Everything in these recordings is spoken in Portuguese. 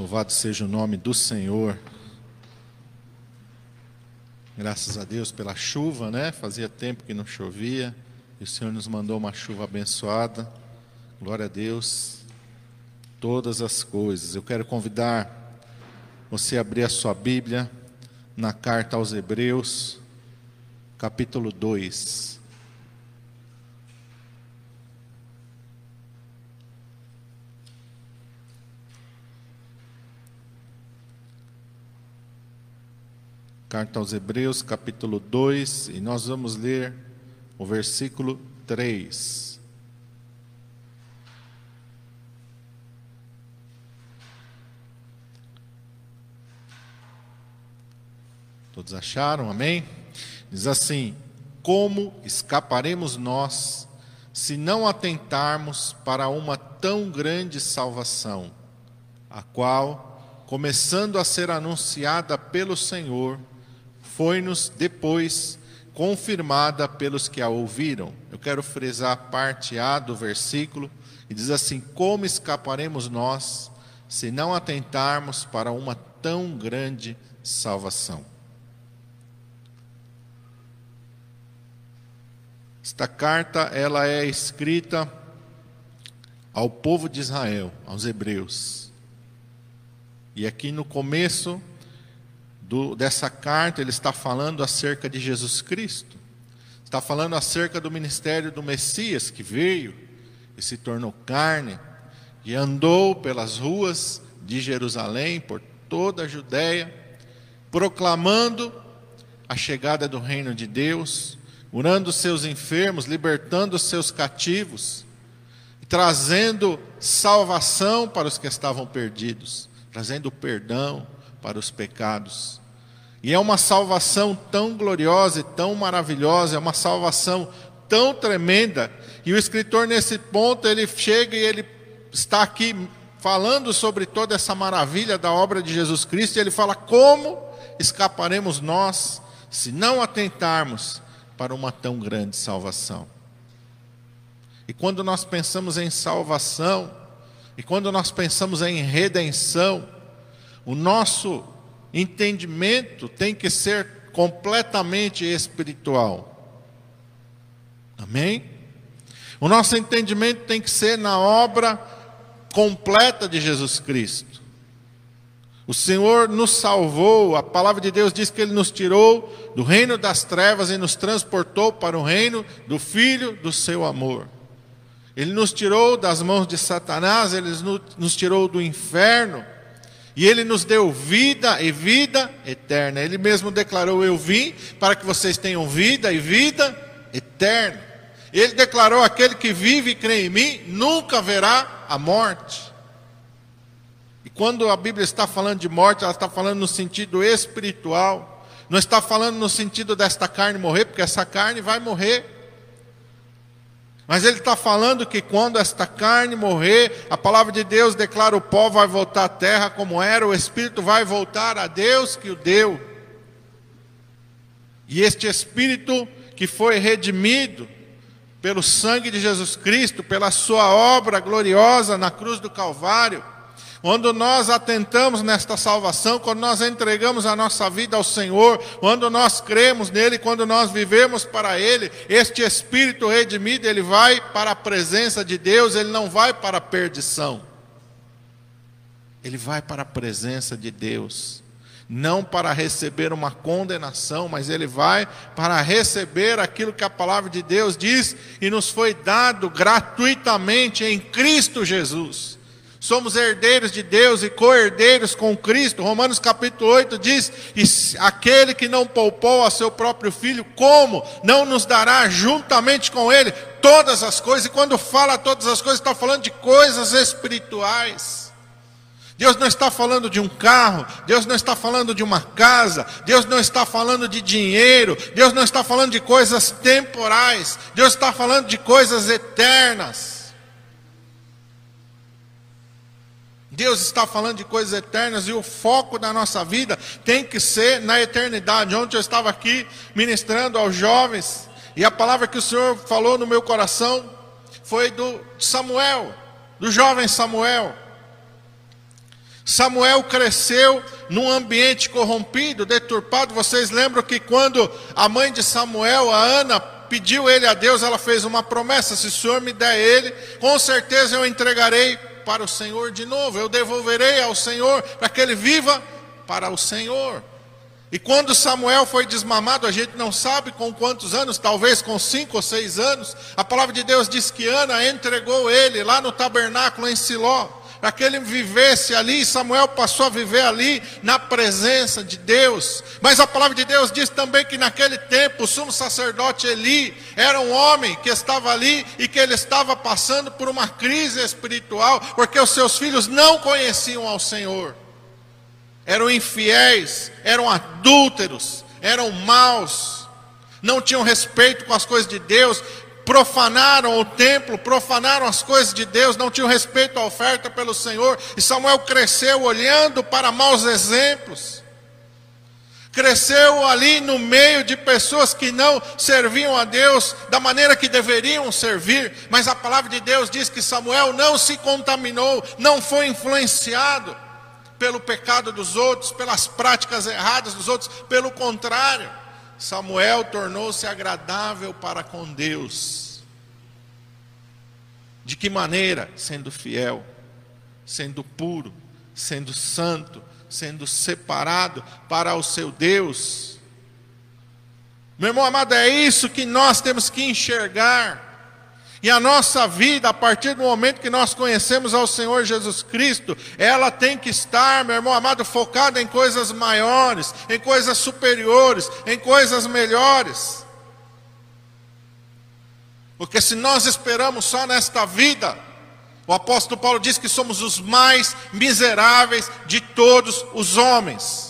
Louvado seja o nome do Senhor. Graças a Deus pela chuva, né? Fazia tempo que não chovia e o Senhor nos mandou uma chuva abençoada. Glória a Deus. Todas as coisas. Eu quero convidar você a abrir a sua Bíblia na carta aos Hebreus, capítulo 2. Carta aos Hebreus, capítulo 2, e nós vamos ler o versículo 3. Todos acharam? Amém? Diz assim: Como escaparemos nós se não atentarmos para uma tão grande salvação, a qual, começando a ser anunciada pelo Senhor, foi-nos depois confirmada pelos que a ouviram. Eu quero frisar a parte A do versículo e diz assim: Como escaparemos nós se não atentarmos para uma tão grande salvação? Esta carta ela é escrita ao povo de Israel, aos hebreus. E aqui no começo do, dessa carta, ele está falando acerca de Jesus Cristo. Está falando acerca do ministério do Messias que veio e se tornou carne e andou pelas ruas de Jerusalém, por toda a Judéia, proclamando a chegada do reino de Deus, curando seus enfermos, libertando os seus cativos, trazendo salvação para os que estavam perdidos, trazendo perdão para os pecados. E é uma salvação tão gloriosa e tão maravilhosa, é uma salvação tão tremenda. E o escritor nesse ponto, ele chega e ele está aqui falando sobre toda essa maravilha da obra de Jesus Cristo, e ele fala como escaparemos nós se não atentarmos para uma tão grande salvação. E quando nós pensamos em salvação, e quando nós pensamos em redenção, o nosso entendimento tem que ser completamente espiritual. Amém? O nosso entendimento tem que ser na obra completa de Jesus Cristo. O Senhor nos salvou, a palavra de Deus diz que Ele nos tirou do reino das trevas e nos transportou para o reino do Filho do seu amor. Ele nos tirou das mãos de Satanás, Ele nos tirou do inferno e ele nos deu vida e vida eterna. Ele mesmo declarou: Eu vim para que vocês tenham vida e vida eterna. Ele declarou: Aquele que vive e crê em mim nunca verá a morte. E quando a Bíblia está falando de morte, ela está falando no sentido espiritual. Não está falando no sentido desta carne morrer, porque essa carne vai morrer. Mas ele está falando que quando esta carne morrer, a palavra de Deus declara: o pó vai voltar à terra como era, o espírito vai voltar a Deus que o deu. E este espírito que foi redimido pelo sangue de Jesus Cristo, pela sua obra gloriosa na cruz do Calvário, quando nós atentamos nesta salvação, quando nós entregamos a nossa vida ao Senhor, quando nós cremos nele, quando nós vivemos para ele, este espírito redimido, ele vai para a presença de Deus, ele não vai para a perdição. Ele vai para a presença de Deus não para receber uma condenação, mas ele vai para receber aquilo que a palavra de Deus diz e nos foi dado gratuitamente em Cristo Jesus. Somos herdeiros de Deus e co-herdeiros com Cristo. Romanos capítulo 8 diz: aquele que não poupou a seu próprio filho, como não nos dará juntamente com ele todas as coisas? E quando fala todas as coisas, está falando de coisas espirituais. Deus não está falando de um carro, Deus não está falando de uma casa, Deus não está falando de dinheiro, Deus não está falando de coisas temporais, Deus está falando de coisas eternas. Deus está falando de coisas eternas e o foco da nossa vida tem que ser na eternidade. Ontem eu estava aqui ministrando aos jovens e a palavra que o Senhor falou no meu coração foi do Samuel, do jovem Samuel. Samuel cresceu num ambiente corrompido, deturpado. Vocês lembram que quando a mãe de Samuel, a Ana, pediu ele a Deus, ela fez uma promessa: se o Senhor me der ele, com certeza eu entregarei para o Senhor de novo, eu devolverei ao Senhor para que ele viva para o Senhor. E quando Samuel foi desmamado, a gente não sabe com quantos anos, talvez com cinco ou seis anos, a palavra de Deus diz que Ana entregou ele lá no tabernáculo em Siló, para que ele vivesse ali. Samuel passou a viver ali na presença de Deus. Mas a palavra de Deus diz também que naquele tempo o sumo sacerdote Eli era um homem que estava ali e que ele estava passando por uma crise espiritual, porque os seus filhos não conheciam ao Senhor eram infiéis, eram adúlteros, eram maus, não tinham respeito com as coisas de Deus, profanaram o templo, profanaram as coisas de Deus, não tinham respeito à oferta pelo Senhor, e Samuel cresceu olhando para maus exemplos. Cresceu ali no meio de pessoas que não serviam a Deus da maneira que deveriam servir, mas a palavra de Deus diz que Samuel não se contaminou, não foi influenciado pelo pecado dos outros, pelas práticas erradas dos outros, pelo contrário, Samuel tornou-se agradável para com Deus. De que maneira? Sendo fiel, sendo puro, sendo santo, sendo separado para o seu Deus. Meu irmão amado, é isso que nós temos que enxergar. E a nossa vida, a partir do momento que nós conhecemos ao Senhor Jesus Cristo, ela tem que estar, meu irmão amado, focada em coisas maiores, em coisas superiores, em coisas melhores. Porque se nós esperamos só nesta vida, o apóstolo Paulo diz que somos os mais miseráveis de todos os homens.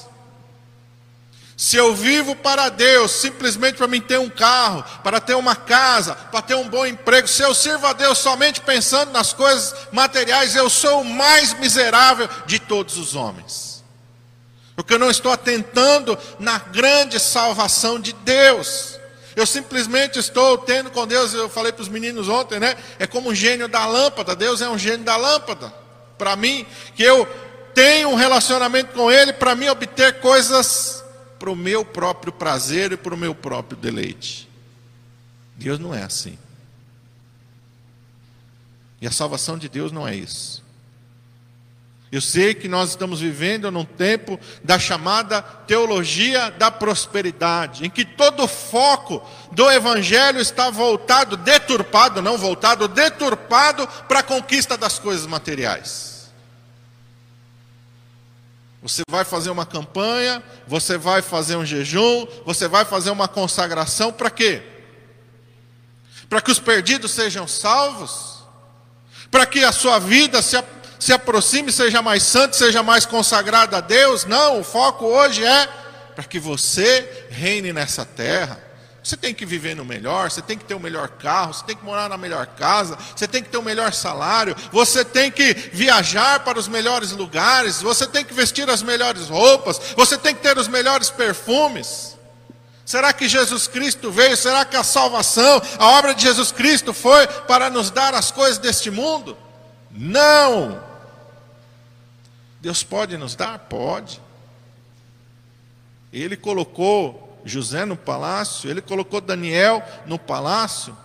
Se eu vivo para Deus, simplesmente para mim ter um carro, para ter uma casa, para ter um bom emprego, se eu sirvo a Deus somente pensando nas coisas materiais, eu sou o mais miserável de todos os homens. Porque eu não estou atentando na grande salvação de Deus. Eu simplesmente estou tendo com Deus, eu falei para os meninos ontem, né? É como um gênio da lâmpada. Deus é um gênio da lâmpada. Para mim, que eu tenho um relacionamento com Ele, para mim obter coisas para o meu próprio prazer e para o meu próprio deleite. Deus não é assim. E a salvação de Deus não é isso. Eu sei que nós estamos vivendo num tempo da chamada teologia da prosperidade, em que todo o foco do evangelho está voltado, deturpado, não voltado, deturpado para a conquista das coisas materiais. Você vai fazer uma campanha, você vai fazer um jejum, você vai fazer uma consagração para quê? Para que os perdidos sejam salvos? Para que a sua vida se, se aproxime, seja mais santa, seja mais consagrada a Deus? Não, o foco hoje é para que você reine nessa terra. Você tem que viver no melhor, você tem que ter o melhor carro, você tem que morar na melhor casa, você tem que ter o melhor salário, você tem que viajar para os melhores lugares, você tem que vestir as melhores roupas, você tem que ter os melhores perfumes. Será que Jesus Cristo veio? Será que a salvação, a obra de Jesus Cristo foi para nos dar as coisas deste mundo? Não! Deus pode nos dar? Pode. Ele colocou José no palácio, ele colocou Daniel no palácio,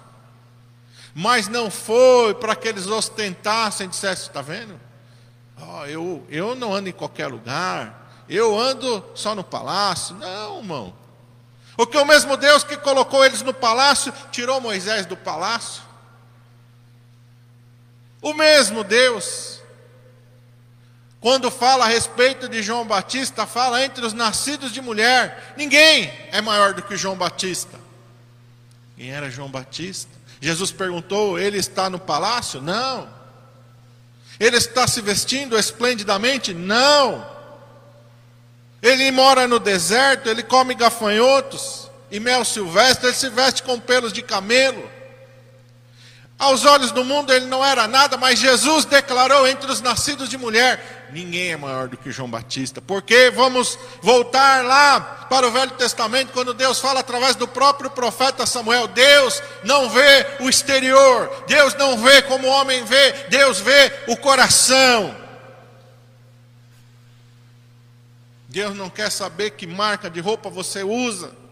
mas não foi para que eles ostentassem, dissessem, está vendo? Oh, eu, eu não ando em qualquer lugar, eu ando só no palácio. Não, irmão. O que o mesmo Deus que colocou eles no palácio, tirou Moisés do palácio. O mesmo Deus quando fala a respeito de João Batista, fala entre os nascidos de mulher. Ninguém é maior do que João Batista. Quem era João Batista? Jesus perguntou: ele está no palácio? Não. Ele está se vestindo esplendidamente? Não. Ele mora no deserto, ele come gafanhotos e mel silvestre, ele se veste com pelos de camelo. Aos olhos do mundo ele não era nada, mas Jesus declarou entre os nascidos de mulher: ninguém é maior do que João Batista. Porque vamos voltar lá para o Velho Testamento, quando Deus fala através do próprio profeta Samuel: Deus não vê o exterior, Deus não vê como o homem vê, Deus vê o coração. Deus não quer saber que marca de roupa você usa.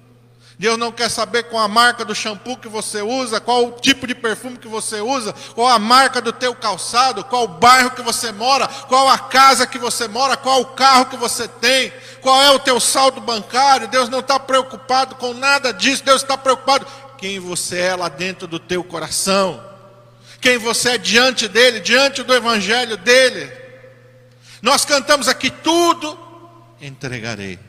Deus não quer saber qual a marca do shampoo que você usa, qual o tipo de perfume que você usa, qual a marca do teu calçado, qual o bairro que você mora, qual a casa que você mora, qual o carro que você tem, qual é o teu saldo bancário. Deus não está preocupado com nada disso. Deus está preocupado quem você é lá dentro do teu coração, quem você é diante dele, diante do evangelho dele. Nós cantamos aqui tudo entregarei.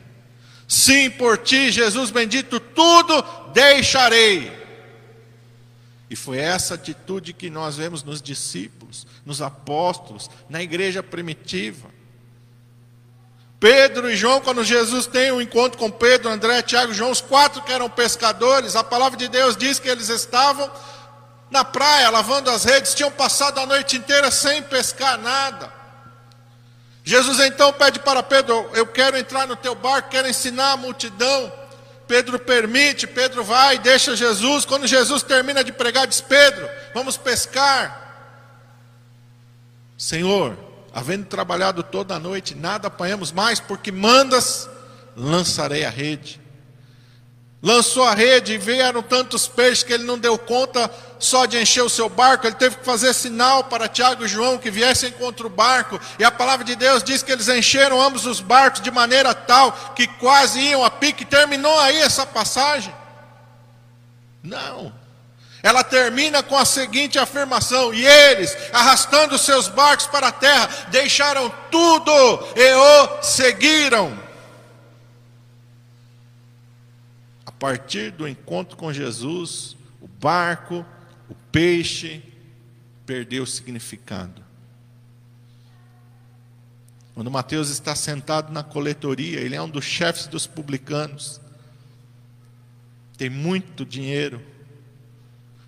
Sim, por ti, Jesus bendito, tudo deixarei. E foi essa atitude que nós vemos nos discípulos, nos apóstolos, na igreja primitiva. Pedro e João, quando Jesus tem um encontro com Pedro, André, Tiago e João, os quatro que eram pescadores, a palavra de Deus diz que eles estavam na praia lavando as redes, tinham passado a noite inteira sem pescar nada. Jesus então pede para Pedro: Eu quero entrar no teu barco, quero ensinar a multidão. Pedro permite, Pedro vai, deixa Jesus. Quando Jesus termina de pregar, diz: Pedro, vamos pescar. Senhor, havendo trabalhado toda a noite, nada apanhamos mais, porque mandas, lançarei a rede lançou a rede e vieram tantos peixes que ele não deu conta só de encher o seu barco, ele teve que fazer sinal para Tiago e João que viessem contra o barco, e a palavra de Deus diz que eles encheram ambos os barcos de maneira tal que quase iam a pique. Terminou aí essa passagem? Não. Ela termina com a seguinte afirmação: E eles, arrastando seus barcos para a terra, deixaram tudo e o seguiram. Partir do encontro com Jesus, o barco, o peixe, perdeu o significado. Quando Mateus está sentado na coletoria, ele é um dos chefes dos publicanos, tem muito dinheiro,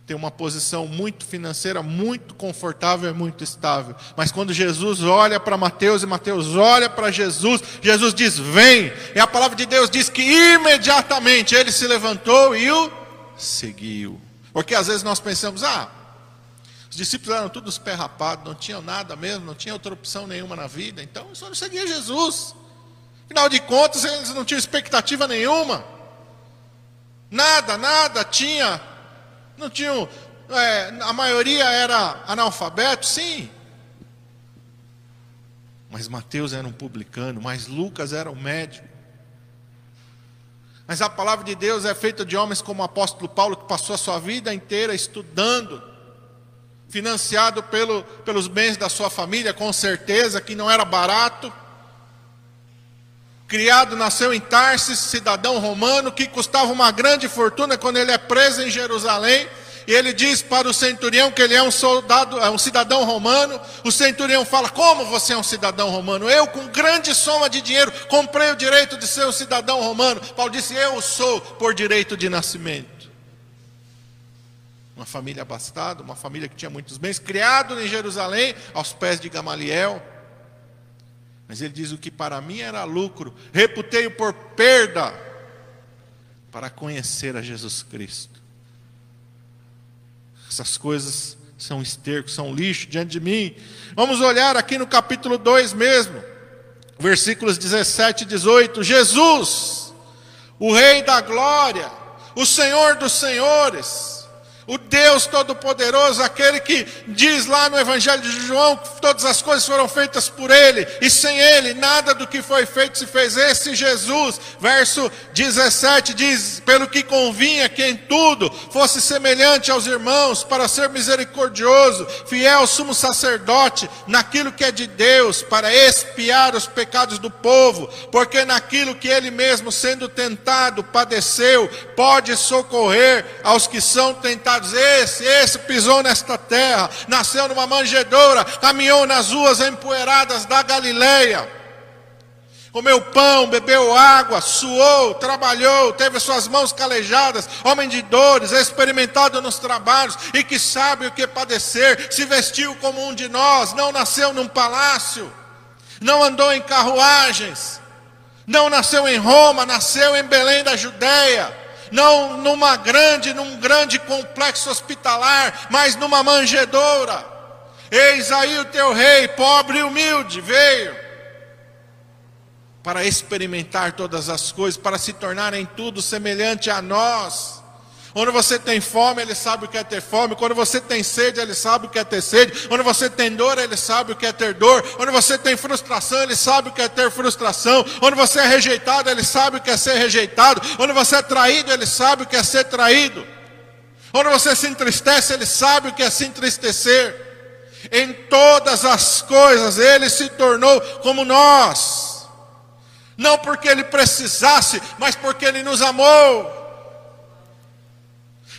tem uma posição muito financeira, muito confortável e muito estável. Mas quando Jesus olha para Mateus e Mateus olha para Jesus, Jesus diz: Vem. E a palavra de Deus diz que imediatamente ele se levantou e o seguiu. Porque às vezes nós pensamos: Ah, os discípulos eram todos perrapados, não tinham nada mesmo, não tinha outra opção nenhuma na vida, então só não seguia Jesus. Afinal de contas, eles não tinham expectativa nenhuma. Nada, nada tinha não tinham. É, a maioria era analfabeto, sim. Mas Mateus era um publicano, mas Lucas era um médico. Mas a palavra de Deus é feita de homens como o apóstolo Paulo, que passou a sua vida inteira estudando, financiado pelo, pelos bens da sua família, com certeza que não era barato. Criado, nasceu em Tarsis, cidadão romano, que custava uma grande fortuna quando ele é preso em Jerusalém. E ele diz para o centurião que ele é um soldado, é um cidadão romano. O centurião fala: Como você é um cidadão romano? Eu, com grande soma de dinheiro, comprei o direito de ser um cidadão romano. Paulo disse: Eu sou por direito de nascimento. Uma família abastada, uma família que tinha muitos bens, criado em Jerusalém, aos pés de Gamaliel. Mas ele diz: o que para mim era lucro, reputei-o por perda para conhecer a Jesus Cristo. Essas coisas são esterco, são lixo diante de mim. Vamos olhar aqui no capítulo 2 mesmo, versículos 17 e 18. Jesus, o Rei da Glória, o Senhor dos Senhores, o Deus Todo-Poderoso, aquele que diz lá no Evangelho de João que todas as coisas foram feitas por Ele, e sem Ele nada do que foi feito se fez. Esse Jesus, verso 17, diz: Pelo que convinha que em tudo fosse semelhante aos irmãos, para ser misericordioso, fiel sumo sacerdote, naquilo que é de Deus, para expiar os pecados do povo, porque naquilo que Ele mesmo, sendo tentado, padeceu, pode socorrer aos que são tentados pecados. Esse, esse pisou nesta terra, nasceu numa manjedoura, caminhou nas ruas empoeiradas da Galileia. Comeu pão, bebeu água, suou, trabalhou, teve suas mãos calejadas, homem de dores, experimentado nos trabalhos e que sabe o que padecer, se vestiu como um de nós, não nasceu num palácio, não andou em carruagens, não nasceu em Roma, nasceu em Belém da Judéia não numa grande, num grande complexo hospitalar, mas numa manjedoura. Eis aí o teu rei, pobre e humilde, veio para experimentar todas as coisas, para se tornar em tudo semelhante a nós. Quando você tem fome, ele sabe o que é ter fome. Quando você tem sede, ele sabe o que é ter sede. Quando você tem dor, ele sabe o que é ter dor. Quando você tem frustração, ele sabe o que é ter frustração. Quando você é rejeitado, ele sabe o que é ser rejeitado. Quando você é traído, ele sabe o que é ser traído. Quando você se entristece, ele sabe o que é se entristecer. Em todas as coisas, ele se tornou como nós. Não porque ele precisasse, mas porque ele nos amou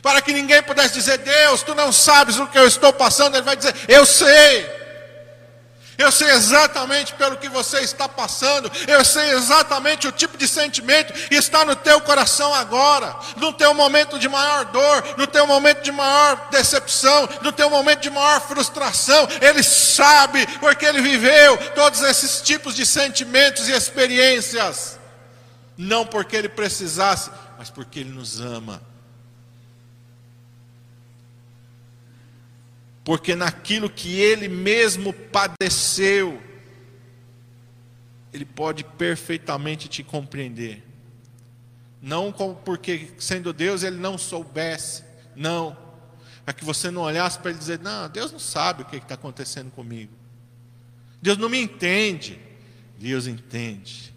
para que ninguém pudesse dizer: Deus, tu não sabes o que eu estou passando. Ele vai dizer: Eu sei. Eu sei exatamente pelo que você está passando. Eu sei exatamente o tipo de sentimento que está no teu coração agora. No teu momento de maior dor, no teu momento de maior decepção, no teu momento de maior frustração. Ele sabe, porque ele viveu todos esses tipos de sentimentos e experiências. Não porque ele precisasse, mas porque ele nos ama. Porque naquilo que ele mesmo padeceu, ele pode perfeitamente te compreender. Não porque, sendo Deus, ele não soubesse, não. Para que você não olhasse para ele dizer: Não, Deus não sabe o que está acontecendo comigo. Deus não me entende. Deus entende.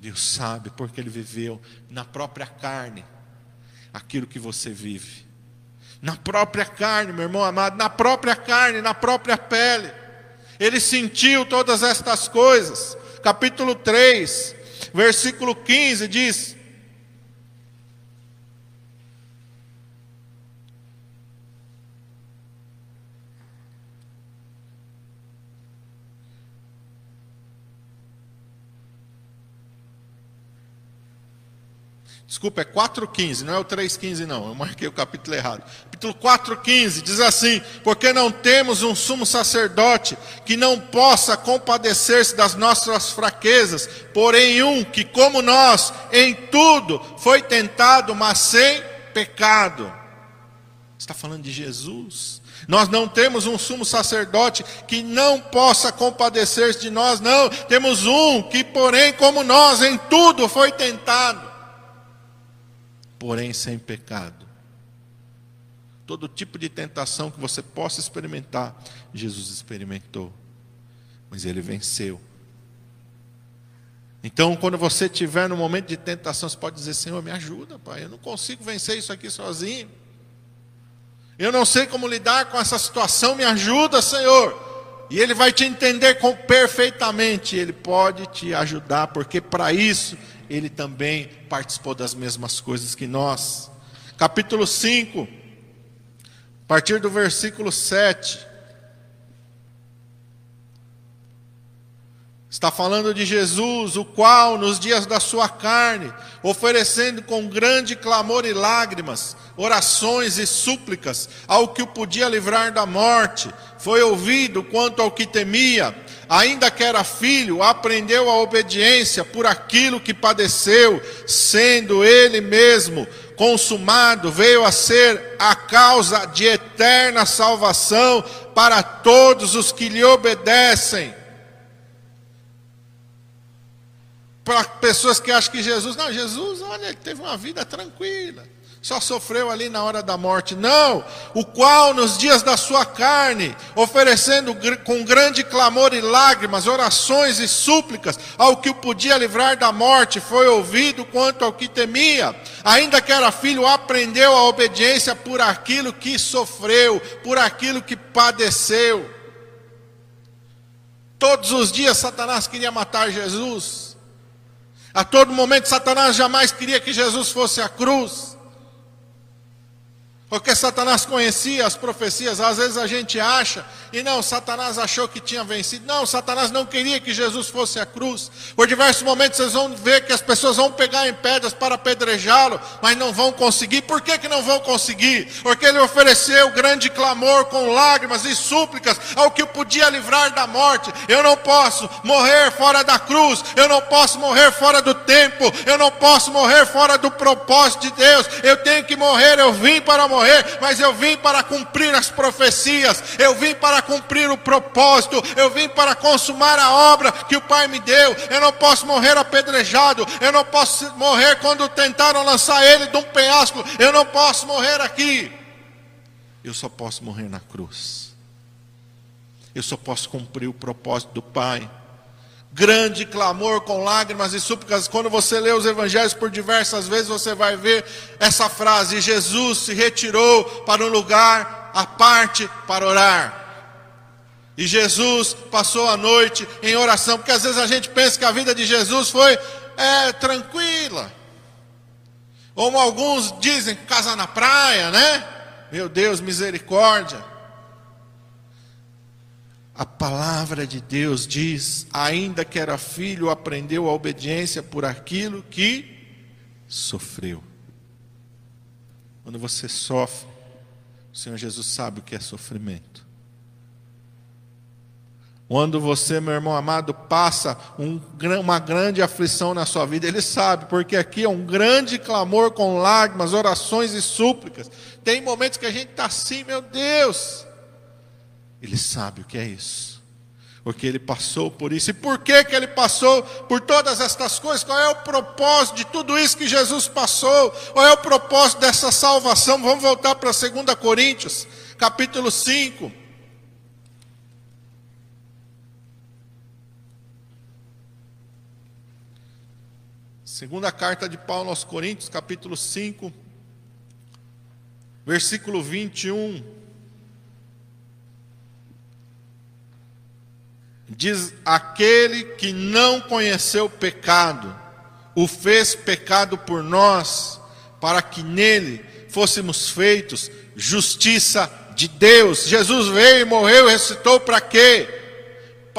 Deus sabe porque ele viveu na própria carne aquilo que você vive na própria carne, meu irmão amado, na própria carne, na própria pele. Ele sentiu todas estas coisas. Capítulo 3, versículo 15 diz: Desculpa, é 4,15, não é o 3,15 não, eu marquei o capítulo errado. Capítulo 4,15 diz assim: Porque não temos um sumo sacerdote que não possa compadecer-se das nossas fraquezas, porém um que, como nós, em tudo foi tentado, mas sem pecado. Está falando de Jesus. Nós não temos um sumo sacerdote que não possa compadecer-se de nós, não. Temos um que, porém, como nós, em tudo foi tentado porém sem pecado. Todo tipo de tentação que você possa experimentar, Jesus experimentou, mas ele venceu. Então, quando você estiver no momento de tentação, você pode dizer: Senhor, me ajuda, Pai, eu não consigo vencer isso aqui sozinho. Eu não sei como lidar com essa situação, me ajuda, Senhor. E Ele vai te entender com, perfeitamente, Ele pode te ajudar, porque para isso ele também participou das mesmas coisas que nós. Capítulo 5, a partir do versículo 7. Está falando de Jesus, o qual, nos dias da sua carne, oferecendo com grande clamor e lágrimas, orações e súplicas ao que o podia livrar da morte, foi ouvido quanto ao que temia, ainda que era filho, aprendeu a obediência por aquilo que padeceu, sendo ele mesmo consumado, veio a ser a causa de eterna salvação para todos os que lhe obedecem para pessoas que acham que Jesus, não, Jesus, olha, ele teve uma vida tranquila, só sofreu ali na hora da morte. Não, o qual nos dias da sua carne, oferecendo com grande clamor e lágrimas, orações e súplicas ao que o podia livrar da morte, foi ouvido quanto ao que temia, ainda que era filho, aprendeu a obediência por aquilo que sofreu, por aquilo que padeceu. Todos os dias Satanás queria matar Jesus. A todo momento, Satanás jamais queria que Jesus fosse à cruz. Porque Satanás conhecia as profecias, às vezes a gente acha, e não, Satanás achou que tinha vencido. Não, Satanás não queria que Jesus fosse à cruz. Por diversos momentos vocês vão ver que as pessoas vão pegar em pedras para apedrejá-lo, mas não vão conseguir. Por que, que não vão conseguir? Porque ele ofereceu grande clamor com lágrimas e súplicas ao que o podia livrar da morte. Eu não posso morrer fora da cruz, eu não posso morrer fora do tempo, eu não posso morrer fora do propósito de Deus. Eu tenho que morrer, eu vim para morrer morrer, mas eu vim para cumprir as profecias, eu vim para para cumprir o propósito, eu vim para consumar a obra que o Pai me deu. Eu não posso morrer apedrejado, eu não posso morrer quando tentaram lançar ele de um penhasco, eu não posso morrer aqui. Eu só posso morrer na cruz. Eu só posso cumprir o propósito do Pai grande clamor com lágrimas e súplicas. Quando você lê os evangelhos por diversas vezes, você vai ver essa frase: Jesus se retirou para um lugar à parte para orar. E Jesus passou a noite em oração, porque às vezes a gente pensa que a vida de Jesus foi é, tranquila. Como alguns dizem, casa na praia, né? Meu Deus, misericórdia. A palavra de Deus diz: ainda que era filho, aprendeu a obediência por aquilo que sofreu. Quando você sofre, o Senhor Jesus sabe o que é sofrimento. Quando você, meu irmão amado, passa um, uma grande aflição na sua vida, Ele sabe, porque aqui é um grande clamor com lágrimas, orações e súplicas. Tem momentos que a gente está assim, meu Deus, ele sabe o que é isso. Porque ele passou por isso. E por que, que ele passou por todas estas coisas? Qual é o propósito de tudo isso que Jesus passou? Qual é o propósito dessa salvação? Vamos voltar para 2 Coríntios, capítulo 5. Segunda carta de Paulo aos Coríntios, capítulo 5, versículo 21. diz: aquele que não conheceu pecado, o fez pecado por nós, para que nele fôssemos feitos justiça de Deus. Jesus veio morreu e ressuscitou para quê?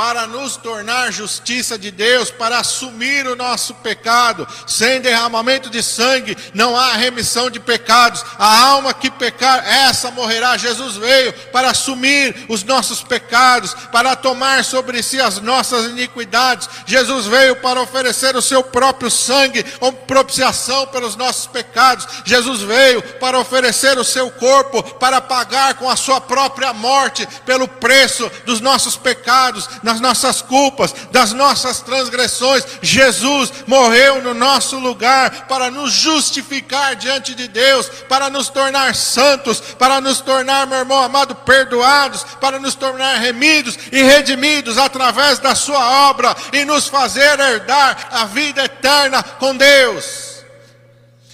Para nos tornar justiça de Deus, para assumir o nosso pecado. Sem derramamento de sangue não há remissão de pecados. A alma que pecar, essa morrerá. Jesus veio para assumir os nossos pecados, para tomar sobre si as nossas iniquidades. Jesus veio para oferecer o seu próprio sangue como propiciação pelos nossos pecados. Jesus veio para oferecer o seu corpo para pagar com a sua própria morte pelo preço dos nossos pecados nas nossas culpas, das nossas transgressões. Jesus morreu no nosso lugar para nos justificar diante de Deus, para nos tornar santos, para nos tornar, meu irmão amado, perdoados, para nos tornar remidos e redimidos através da Sua obra e nos fazer herdar a vida eterna com Deus.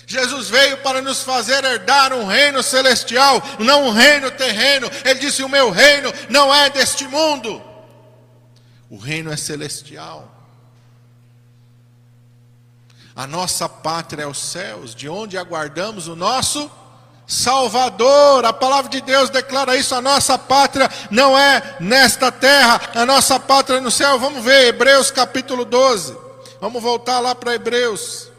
Jesus veio para nos fazer herdar um reino celestial, não um reino terreno. Ele disse: O meu reino não é deste mundo. O reino é celestial. A nossa pátria é os céus, de onde aguardamos o nosso Salvador. A palavra de Deus declara isso. A nossa pátria não é nesta terra, a nossa pátria é no céu. Vamos ver, Hebreus capítulo 12. Vamos voltar lá para Hebreus.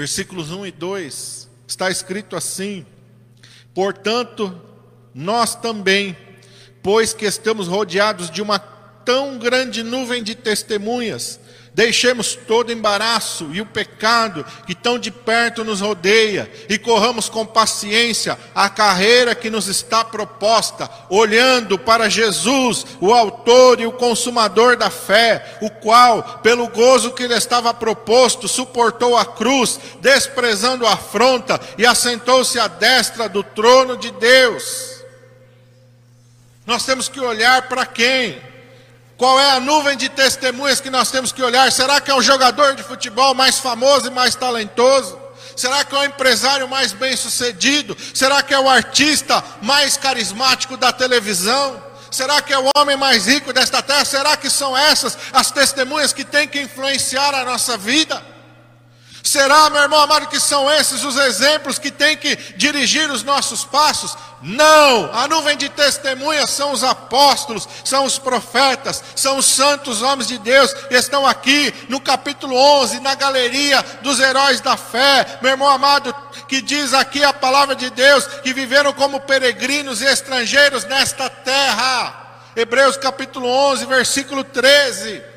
Versículos 1 e 2, está escrito assim: Portanto, nós também, pois que estamos rodeados de uma tão grande nuvem de testemunhas, Deixemos todo embaraço e o pecado que tão de perto nos rodeia e corramos com paciência a carreira que nos está proposta, olhando para Jesus, o Autor e o Consumador da fé, o qual, pelo gozo que lhe estava proposto, suportou a cruz, desprezando a afronta e assentou-se à destra do trono de Deus. Nós temos que olhar para quem? Qual é a nuvem de testemunhas que nós temos que olhar? Será que é o jogador de futebol mais famoso e mais talentoso? Será que é o empresário mais bem sucedido? Será que é o artista mais carismático da televisão? Será que é o homem mais rico desta terra? Será que são essas as testemunhas que têm que influenciar a nossa vida? Será, meu irmão amado, que são esses os exemplos que têm que dirigir os nossos passos? Não, a nuvem de testemunhas são os apóstolos, são os profetas, são os santos homens de Deus estão aqui no capítulo 11, na galeria dos heróis da fé, meu irmão amado, que diz aqui a palavra de Deus, que viveram como peregrinos e estrangeiros nesta terra. Hebreus capítulo 11, versículo 13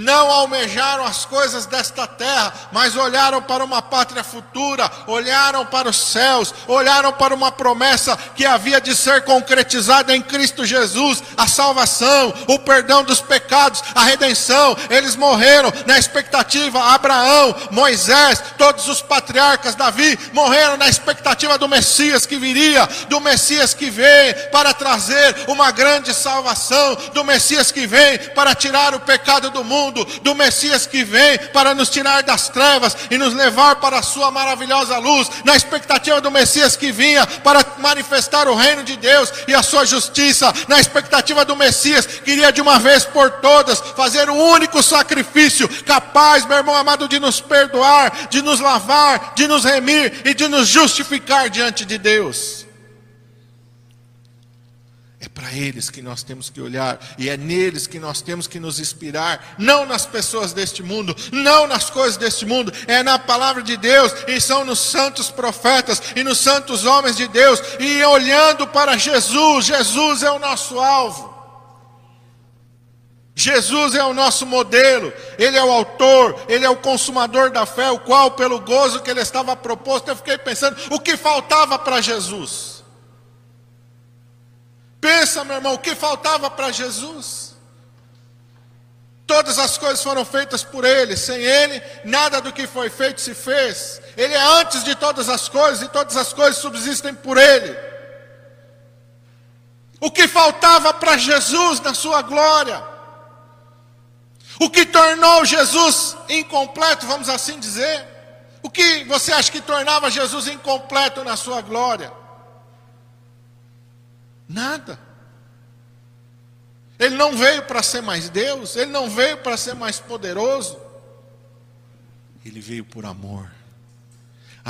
não almejaram as coisas desta terra, mas olharam para uma pátria futura, olharam para os céus, olharam para uma promessa que havia de ser concretizada em Cristo Jesus, a salvação, o perdão dos pecados, a redenção. Eles morreram na expectativa, Abraão, Moisés, todos os patriarcas, Davi, morreram na expectativa do Messias que viria, do Messias que vem para trazer uma grande salvação, do Messias que vem para tirar o pecado do mundo mundo, do Messias que vem para nos tirar das trevas e nos levar para a sua maravilhosa luz, na expectativa do Messias que vinha para manifestar o reino de Deus e a sua justiça, na expectativa do Messias que iria de uma vez por todas fazer o um único sacrifício capaz, meu irmão amado, de nos perdoar, de nos lavar, de nos remir e de nos justificar diante de Deus. Para eles que nós temos que olhar e é neles que nós temos que nos inspirar, não nas pessoas deste mundo, não nas coisas deste mundo, é na palavra de Deus e são nos santos profetas e nos santos homens de Deus e olhando para Jesus, Jesus é o nosso alvo. Jesus é o nosso modelo, Ele é o autor, Ele é o consumador da fé, o qual, pelo gozo que Ele estava proposto, eu fiquei pensando, o que faltava para Jesus? Pensa, meu irmão, o que faltava para Jesus? Todas as coisas foram feitas por Ele, sem Ele, nada do que foi feito se fez. Ele é antes de todas as coisas e todas as coisas subsistem por Ele. O que faltava para Jesus na Sua glória? O que tornou Jesus incompleto, vamos assim dizer? O que você acha que tornava Jesus incompleto na Sua glória? Nada. Ele não veio para ser mais Deus, ele não veio para ser mais poderoso. Ele veio por amor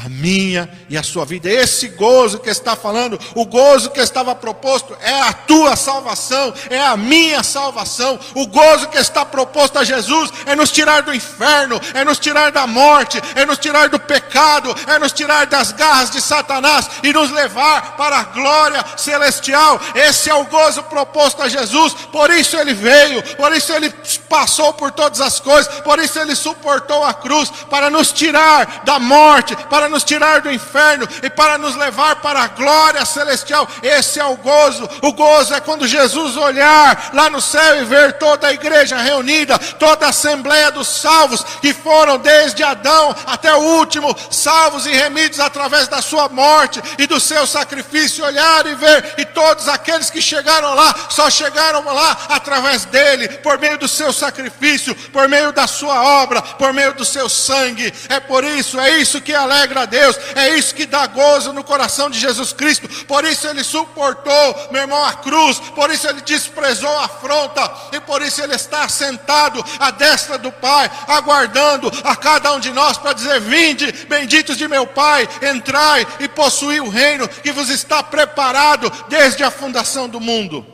a minha e a sua vida. Esse gozo que está falando, o gozo que estava proposto, é a tua salvação, é a minha salvação. O gozo que está proposto a Jesus é nos tirar do inferno, é nos tirar da morte, é nos tirar do pecado, é nos tirar das garras de Satanás e nos levar para a glória celestial. Esse é o gozo proposto a Jesus, por isso ele veio, por isso ele passou por todas as coisas, por isso ele suportou a cruz para nos tirar da morte, para nos tirar do inferno e para nos levar para a glória celestial. Esse é o gozo. O gozo é quando Jesus olhar lá no céu e ver toda a igreja reunida, toda a assembleia dos salvos que foram desde Adão até o último, salvos e remidos através da sua morte e do seu sacrifício. Olhar e ver, e todos aqueles que chegaram lá, só chegaram lá através dele, por meio do seu sacrifício, por meio da sua obra, por meio do seu sangue. É por isso, é isso que alegra alegra a Deus, é isso que dá gozo no coração de Jesus Cristo. Por isso ele suportou, meu irmão, a cruz, por isso ele desprezou a afronta, e por isso ele está sentado à destra do Pai, aguardando a cada um de nós para dizer: Vinde, benditos de meu Pai, entrai e possuí o reino que vos está preparado desde a fundação do mundo.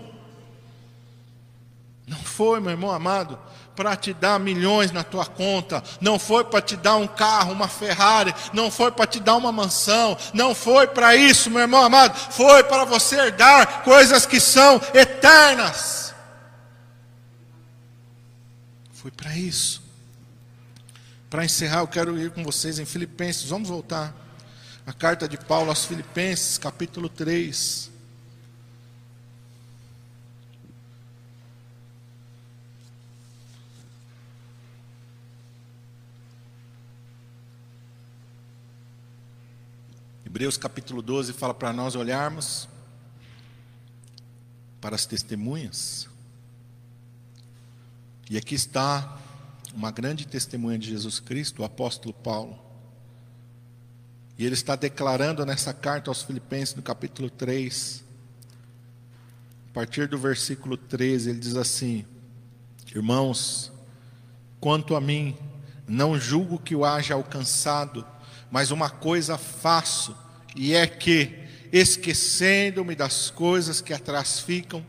Não foi, meu irmão amado, para te dar milhões na tua conta, não foi para te dar um carro, uma Ferrari, não foi para te dar uma mansão, não foi para isso, meu irmão amado, foi para você herdar coisas que são eternas. Foi para isso. Para encerrar, eu quero ir com vocês em Filipenses, vamos voltar. A carta de Paulo aos Filipenses, capítulo 3. Hebreus capítulo 12 fala para nós olharmos para as testemunhas. E aqui está uma grande testemunha de Jesus Cristo, o apóstolo Paulo. E ele está declarando nessa carta aos Filipenses, no capítulo 3, a partir do versículo 13, ele diz assim: Irmãos, quanto a mim, não julgo que o haja alcançado, mas uma coisa faço e é que, esquecendo-me das coisas que atrás ficam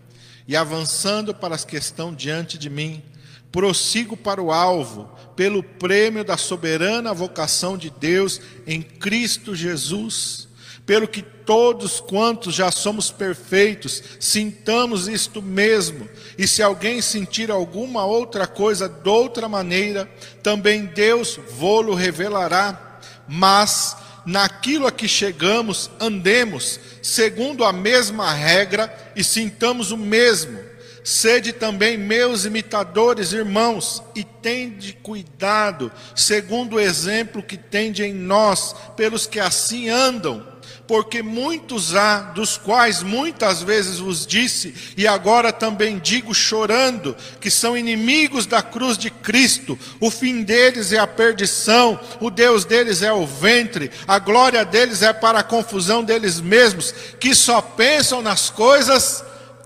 e avançando para as que estão diante de mim, prossigo para o alvo, pelo prêmio da soberana vocação de Deus em Cristo Jesus. pelo que todos quantos já somos perfeitos, sintamos isto mesmo, e se alguém sentir alguma outra coisa de outra maneira, também Deus vô-lo revelará, mas naquilo a que chegamos, andemos segundo a mesma regra e sintamos o mesmo. Sede também meus imitadores, irmãos, e tende cuidado, segundo o exemplo que tende em nós, pelos que assim andam porque muitos há, dos quais muitas vezes vos disse, e agora também digo chorando, que são inimigos da cruz de Cristo, o fim deles é a perdição, o Deus deles é o ventre, a glória deles é para a confusão deles mesmos, que só pensam nas coisas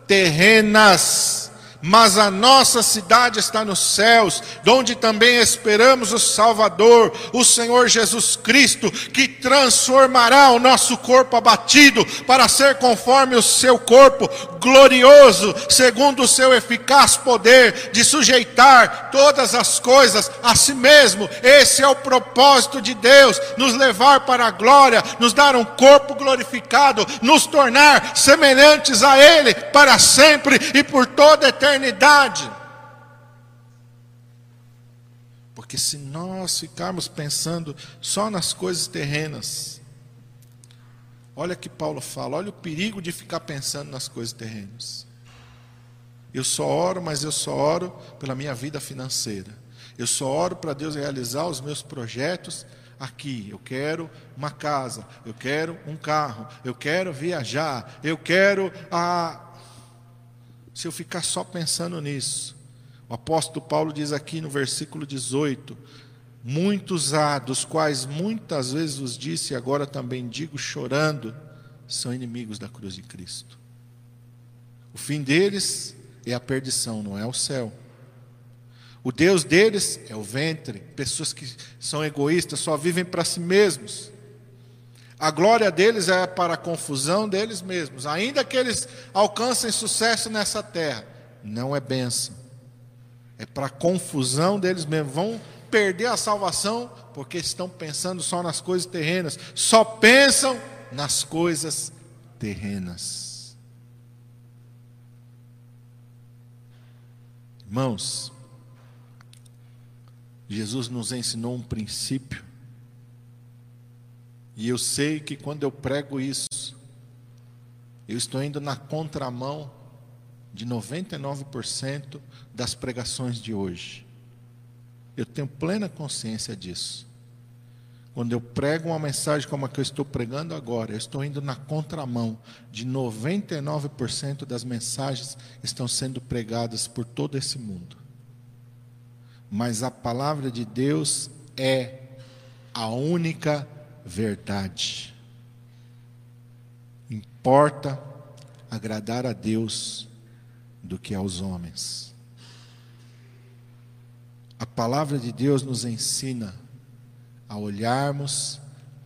terrenas mas a nossa cidade está nos céus, onde também esperamos o Salvador, o Senhor Jesus Cristo, que transformará o nosso corpo abatido para ser conforme o seu corpo glorioso, segundo o seu eficaz poder de sujeitar todas as coisas a si mesmo. Esse é o propósito de Deus, nos levar para a glória, nos dar um corpo glorificado, nos tornar semelhantes a ele para sempre e por toda a eternidade eternidade. Porque se nós ficarmos pensando só nas coisas terrenas, olha que Paulo fala, olha o perigo de ficar pensando nas coisas terrenas. Eu só oro, mas eu só oro pela minha vida financeira. Eu só oro para Deus realizar os meus projetos aqui. Eu quero uma casa, eu quero um carro, eu quero viajar, eu quero a se eu ficar só pensando nisso. O apóstolo Paulo diz aqui no versículo 18: Muitos há, dos quais muitas vezes os disse, e agora também digo chorando, são inimigos da cruz de Cristo. O fim deles é a perdição, não é o céu. O Deus deles é o ventre, pessoas que são egoístas, só vivem para si mesmos. A glória deles é para a confusão deles mesmos. Ainda que eles alcancem sucesso nessa terra, não é bênção. É para a confusão deles mesmos. Vão perder a salvação porque estão pensando só nas coisas terrenas. Só pensam nas coisas terrenas. Irmãos, Jesus nos ensinou um princípio e eu sei que quando eu prego isso, eu estou indo na contramão de 99% das pregações de hoje. Eu tenho plena consciência disso. Quando eu prego uma mensagem como a que eu estou pregando agora, eu estou indo na contramão de 99% das mensagens que estão sendo pregadas por todo esse mundo. Mas a palavra de Deus é a única verdade. Importa agradar a Deus do que aos homens. A palavra de Deus nos ensina a olharmos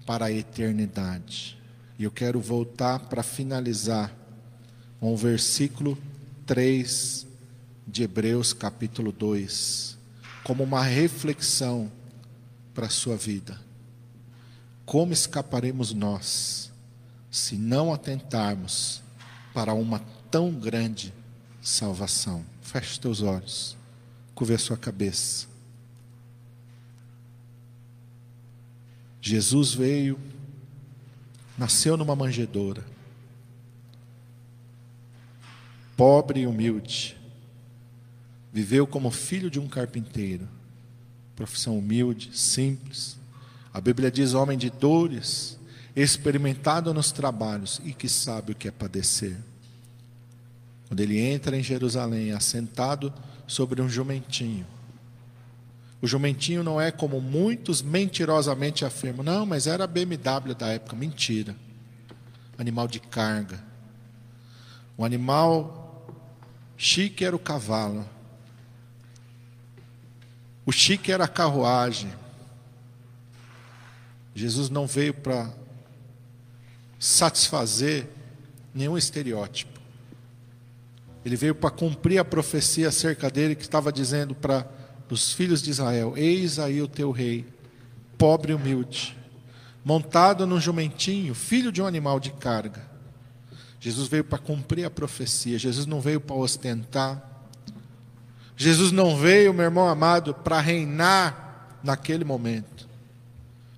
para a eternidade. E eu quero voltar para finalizar com o versículo 3 de Hebreus, capítulo 2, como uma reflexão para a sua vida. Como escaparemos nós se não atentarmos para uma tão grande salvação? Feche teus olhos, curve a sua cabeça. Jesus veio, nasceu numa manjedoura, pobre e humilde, viveu como filho de um carpinteiro, profissão humilde, simples a Bíblia diz: homem de dores, experimentado nos trabalhos e que sabe o que é padecer. Quando ele entra em Jerusalém, assentado sobre um jumentinho. O jumentinho não é como muitos mentirosamente afirmam, não, mas era a BMW da época. Mentira. Animal de carga. O animal chique era o cavalo. O chique era a carruagem. Jesus não veio para satisfazer nenhum estereótipo. Ele veio para cumprir a profecia acerca dele que estava dizendo para os filhos de Israel: Eis aí o teu rei, pobre e humilde, montado num jumentinho, filho de um animal de carga. Jesus veio para cumprir a profecia, Jesus não veio para ostentar. Jesus não veio, meu irmão amado, para reinar naquele momento.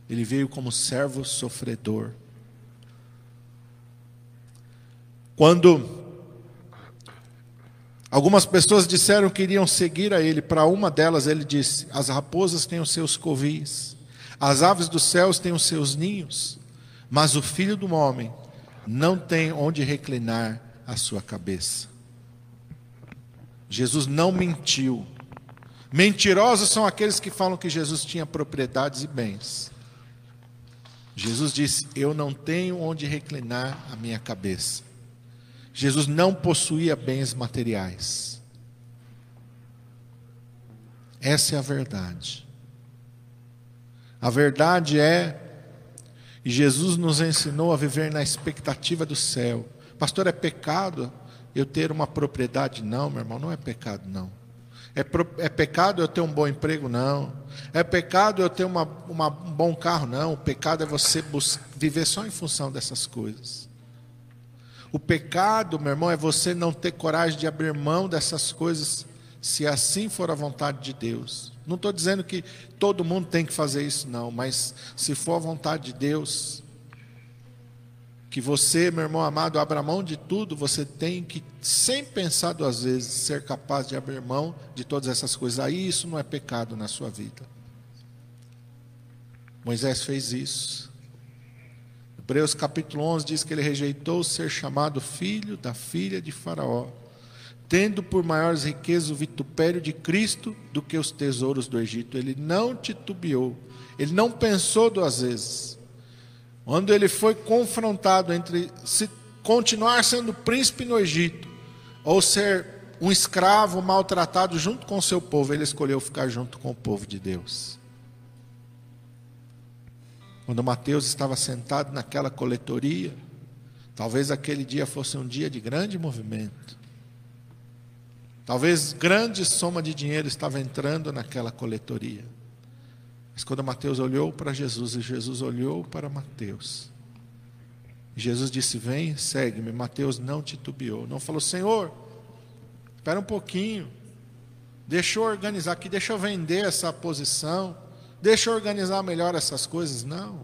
Ele veio como servo sofredor. Quando algumas pessoas disseram que iriam seguir a ele, para uma delas ele disse: As raposas têm os seus covis, as aves dos céus têm os seus ninhos, mas o filho do homem não tem onde reclinar a sua cabeça. Jesus não mentiu. Mentirosos são aqueles que falam que Jesus tinha propriedades e bens. Jesus disse: Eu não tenho onde reclinar a minha cabeça. Jesus não possuía bens materiais. Essa é a verdade. A verdade é, e Jesus nos ensinou a viver na expectativa do céu. Pastor, é pecado eu ter uma propriedade? Não, meu irmão, não é pecado, não. É, é pecado eu ter um bom emprego? Não. É pecado eu ter uma, uma, um bom carro? Não. O pecado é você viver só em função dessas coisas. O pecado, meu irmão, é você não ter coragem de abrir mão dessas coisas, se assim for a vontade de Deus. Não estou dizendo que todo mundo tem que fazer isso, não, mas se for a vontade de Deus, que você, meu irmão amado, abra mão de tudo, você tem que, sem pensar duas vezes, ser capaz de abrir mão de todas essas coisas. Aí isso não é pecado na sua vida. Moisés fez isso. Hebreus capítulo 11 diz que ele rejeitou ser chamado filho da filha de Faraó, tendo por maiores riquezas o vitupério de Cristo do que os tesouros do Egito. Ele não titubeou, ele não pensou duas vezes. Quando ele foi confrontado entre se continuar sendo príncipe no Egito ou ser um escravo maltratado junto com o seu povo, ele escolheu ficar junto com o povo de Deus. Quando Mateus estava sentado naquela coletoria, talvez aquele dia fosse um dia de grande movimento. Talvez grande soma de dinheiro estava entrando naquela coletoria. Mas quando Mateus olhou para Jesus e Jesus olhou para Mateus, Jesus disse: Vem, segue-me. Mateus não titubeou, não falou: Senhor, espera um pouquinho, deixa eu organizar aqui, deixa eu vender essa posição, deixa eu organizar melhor essas coisas. Não.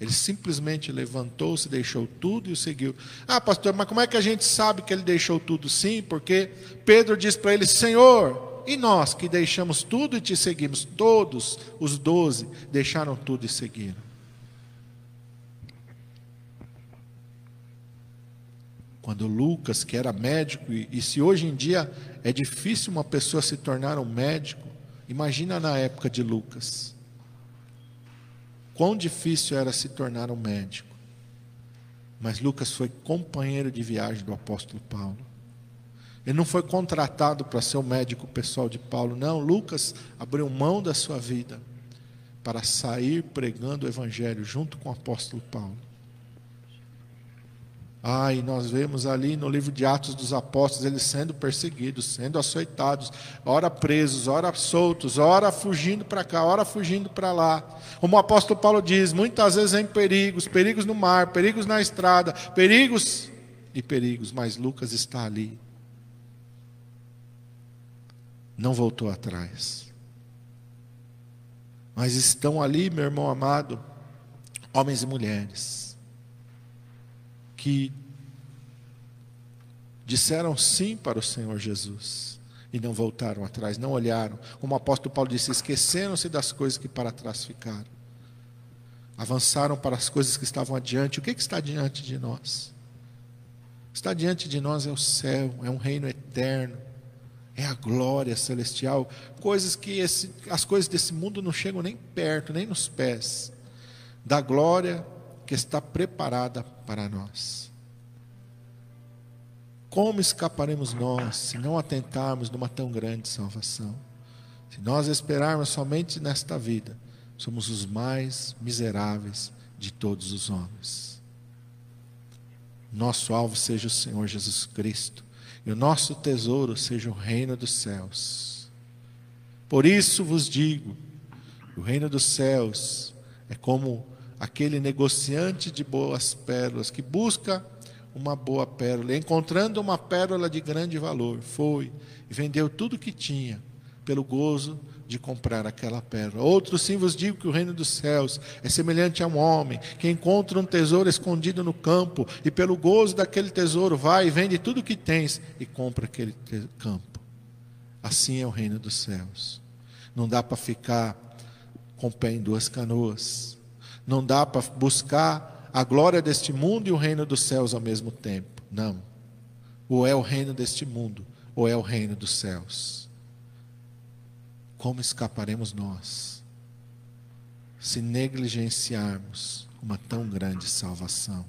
Ele simplesmente levantou-se, deixou tudo e o seguiu. Ah, pastor, mas como é que a gente sabe que ele deixou tudo sim? Porque Pedro disse para ele: Senhor, e nós que deixamos tudo e te seguimos, todos os doze deixaram tudo e seguiram. Quando Lucas, que era médico, e, e se hoje em dia é difícil uma pessoa se tornar um médico, imagina na época de Lucas. Quão difícil era se tornar um médico. Mas Lucas foi companheiro de viagem do apóstolo Paulo. Ele não foi contratado para ser o médico pessoal de Paulo, não. Lucas abriu mão da sua vida para sair pregando o Evangelho junto com o apóstolo Paulo. Ah, nós vemos ali no livro de Atos dos Apóstolos eles sendo perseguidos, sendo açoitados, ora presos, ora soltos, ora fugindo para cá, ora fugindo para lá. Como o apóstolo Paulo diz, muitas vezes em perigos, perigos no mar, perigos na estrada, perigos e perigos, mas Lucas está ali não voltou atrás. Mas estão ali, meu irmão amado, homens e mulheres, que disseram sim para o Senhor Jesus e não voltaram atrás, não olharam. Como o apóstolo Paulo disse, esqueceram-se das coisas que para trás ficaram. Avançaram para as coisas que estavam adiante. O que, que está diante de nós? Está diante de nós é o céu, é um reino eterno é a glória celestial, coisas que esse, as coisas desse mundo não chegam nem perto, nem nos pés da glória que está preparada para nós. Como escaparemos nós se não atentarmos numa tão grande salvação? Se nós esperarmos somente nesta vida, somos os mais miseráveis de todos os homens. Nosso alvo seja o Senhor Jesus Cristo e o nosso tesouro seja o reino dos céus. Por isso vos digo: o reino dos céus é como aquele negociante de boas pérolas que busca uma boa pérola, encontrando uma pérola de grande valor, foi e vendeu tudo que tinha pelo gozo de comprar aquela pérola. Outro sim vos digo que o reino dos céus é semelhante a um homem que encontra um tesouro escondido no campo e pelo gozo daquele tesouro vai e vende tudo o que tens e compra aquele campo. Assim é o reino dos céus. Não dá para ficar com o pé em duas canoas. Não dá para buscar a glória deste mundo e o reino dos céus ao mesmo tempo. Não. Ou é o reino deste mundo, ou é o reino dos céus como escaparemos nós se negligenciarmos uma tão grande salvação?